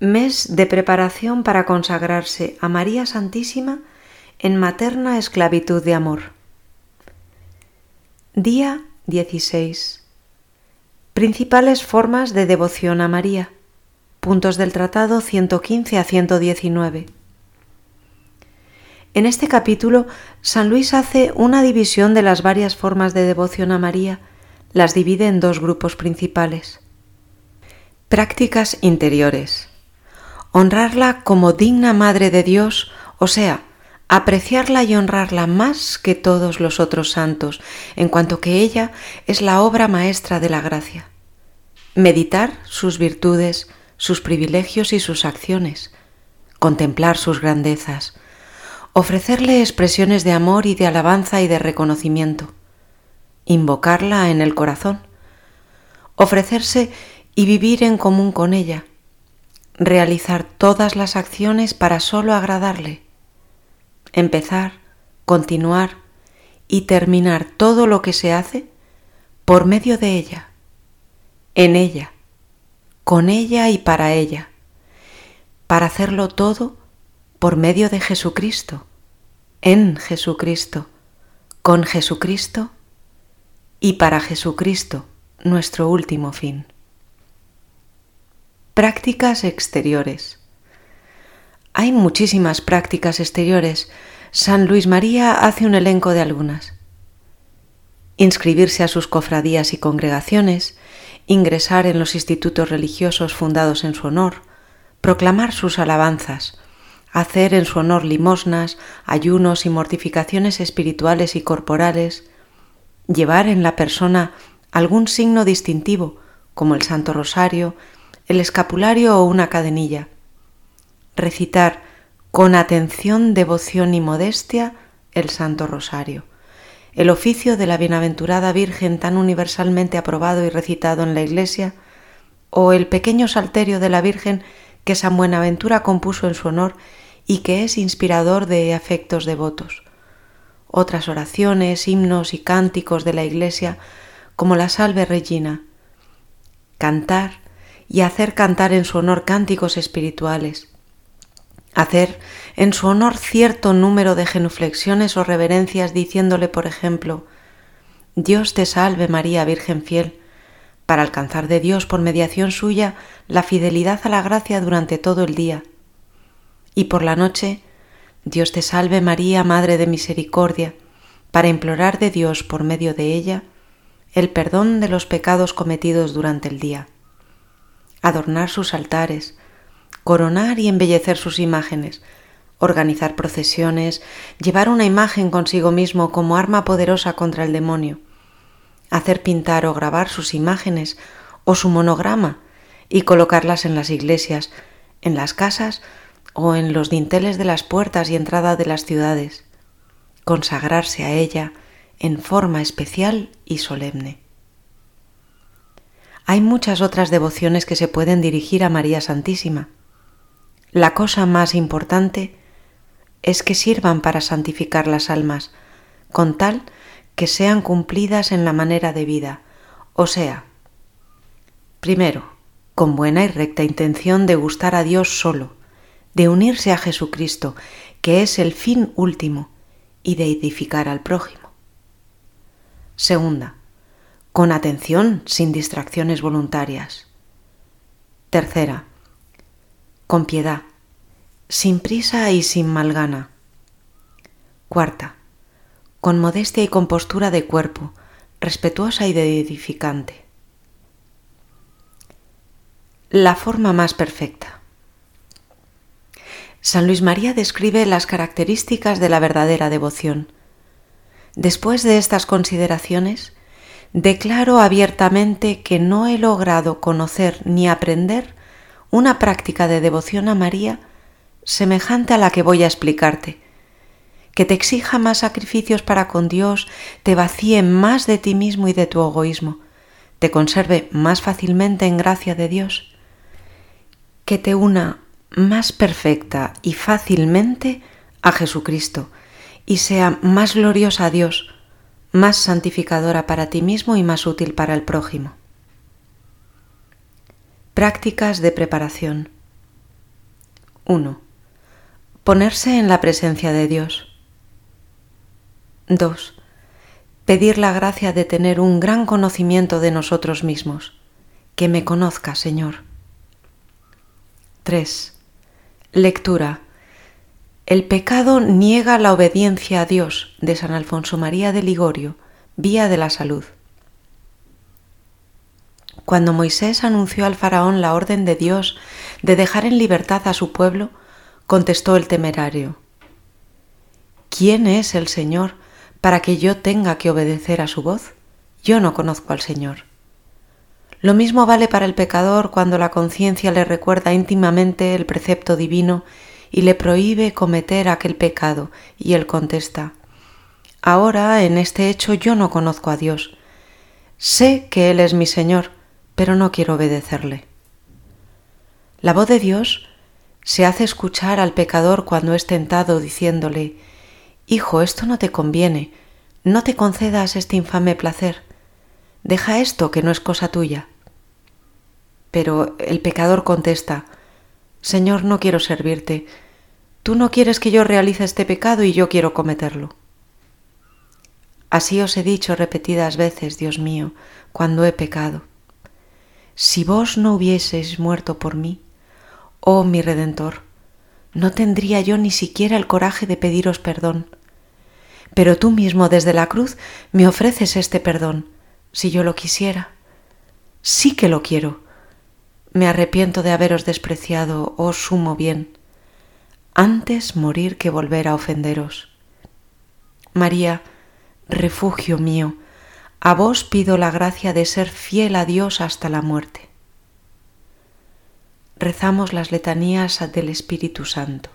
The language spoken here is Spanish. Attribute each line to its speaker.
Speaker 1: Mes de preparación para consagrarse a María Santísima en materna esclavitud de amor. Día 16. Principales formas de devoción a María. Puntos del Tratado 115 a 119. En este capítulo, San Luis hace una división de las varias formas de devoción a María, las divide en dos grupos principales. Prácticas interiores. Honrarla como digna Madre de Dios, o sea, apreciarla y honrarla más que todos los otros santos, en cuanto que ella es la obra maestra de la gracia. Meditar sus virtudes, sus privilegios y sus acciones, contemplar sus grandezas, ofrecerle expresiones de amor y de alabanza y de reconocimiento, invocarla en el corazón, ofrecerse y vivir en común con ella, realizar todas las acciones para solo agradarle, empezar, continuar y terminar todo lo que se hace por medio de ella, en ella, con ella y para ella, para hacerlo todo por medio de Jesucristo, en Jesucristo, con Jesucristo y para Jesucristo, nuestro último fin. Prácticas exteriores. Hay muchísimas prácticas exteriores. San Luis María hace un elenco de algunas. Inscribirse a sus cofradías y congregaciones, ingresar en los institutos religiosos fundados en su honor, proclamar sus alabanzas, hacer en su honor limosnas, ayunos y mortificaciones espirituales y corporales, llevar en la persona algún signo distintivo, como el Santo Rosario, el escapulario o una cadenilla, recitar con atención, devoción y modestia el Santo Rosario, el oficio de la bienaventurada Virgen tan universalmente aprobado y recitado en la Iglesia, o el pequeño salterio de la Virgen que San Buenaventura compuso en su honor y que es inspirador de afectos devotos. Otras oraciones, himnos y cánticos de la Iglesia, como la Salve Regina, cantar y hacer cantar en su honor cánticos espirituales, hacer en su honor cierto número de genuflexiones o reverencias diciéndole, por ejemplo, Dios te salve María, Virgen fiel, para alcanzar de Dios por mediación suya la fidelidad a la gracia durante todo el día. Y por la noche, Dios te salve María, Madre de Misericordia, para implorar de Dios por medio de ella el perdón de los pecados cometidos durante el día, adornar sus altares, coronar y embellecer sus imágenes, organizar procesiones, llevar una imagen consigo mismo como arma poderosa contra el demonio, hacer pintar o grabar sus imágenes o su monograma y colocarlas en las iglesias, en las casas o en los dinteles de las puertas y entrada de las ciudades, consagrarse a ella en forma especial y solemne. Hay muchas otras devociones que se pueden dirigir a María Santísima. La cosa más importante es que sirvan para santificar las almas, con tal que sean cumplidas en la manera de vida, o sea, primero, con buena y recta intención de gustar a Dios solo, de unirse a Jesucristo, que es el fin último, y de edificar al prójimo. Segunda, con atención, sin distracciones voluntarias. Tercera, con piedad, sin prisa y sin malgana. Cuarta, con modestia y compostura de cuerpo, respetuosa y edificante. La forma más perfecta. San Luis María describe las características de la verdadera devoción. Después de estas consideraciones, declaro abiertamente que no he logrado conocer ni aprender una práctica de devoción a María semejante a la que voy a explicarte, que te exija más sacrificios para con Dios, te vacíe más de ti mismo y de tu egoísmo, te conserve más fácilmente en gracia de Dios, que te una más perfecta y fácilmente a Jesucristo y sea más gloriosa a Dios, más santificadora para ti mismo y más útil para el prójimo. Prácticas de preparación. 1. Ponerse en la presencia de Dios. 2. Pedir la gracia de tener un gran conocimiento de nosotros mismos. Que me conozca, Señor. 3. Lectura. El pecado niega la obediencia a Dios de San Alfonso María de Ligorio, vía de la salud. Cuando Moisés anunció al faraón la orden de Dios de dejar en libertad a su pueblo, contestó el temerario, ¿quién es el Señor para que yo tenga que obedecer a su voz? Yo no conozco al Señor. Lo mismo vale para el pecador cuando la conciencia le recuerda íntimamente el precepto divino y le prohíbe cometer aquel pecado, y él contesta, Ahora en este hecho yo no conozco a Dios. Sé que Él es mi Señor, pero no quiero obedecerle. La voz de Dios se hace escuchar al pecador cuando es tentado diciéndole, Hijo, esto no te conviene, no te concedas este infame placer, deja esto que no es cosa tuya. Pero el pecador contesta, Señor, no quiero servirte, tú no quieres que yo realice este pecado y yo quiero cometerlo. Así os he dicho repetidas veces, Dios mío, cuando he pecado. Si vos no hubieseis muerto por mí, oh mi Redentor, no tendría yo ni siquiera el coraje de pediros perdón. Pero tú mismo desde la cruz me ofreces este perdón, si yo lo quisiera. Sí que lo quiero. Me arrepiento de haberos despreciado, oh sumo bien. Antes morir que volver a ofenderos. María, refugio mío, a vos pido la gracia de ser fiel a Dios hasta la muerte. Rezamos las letanías del Espíritu Santo.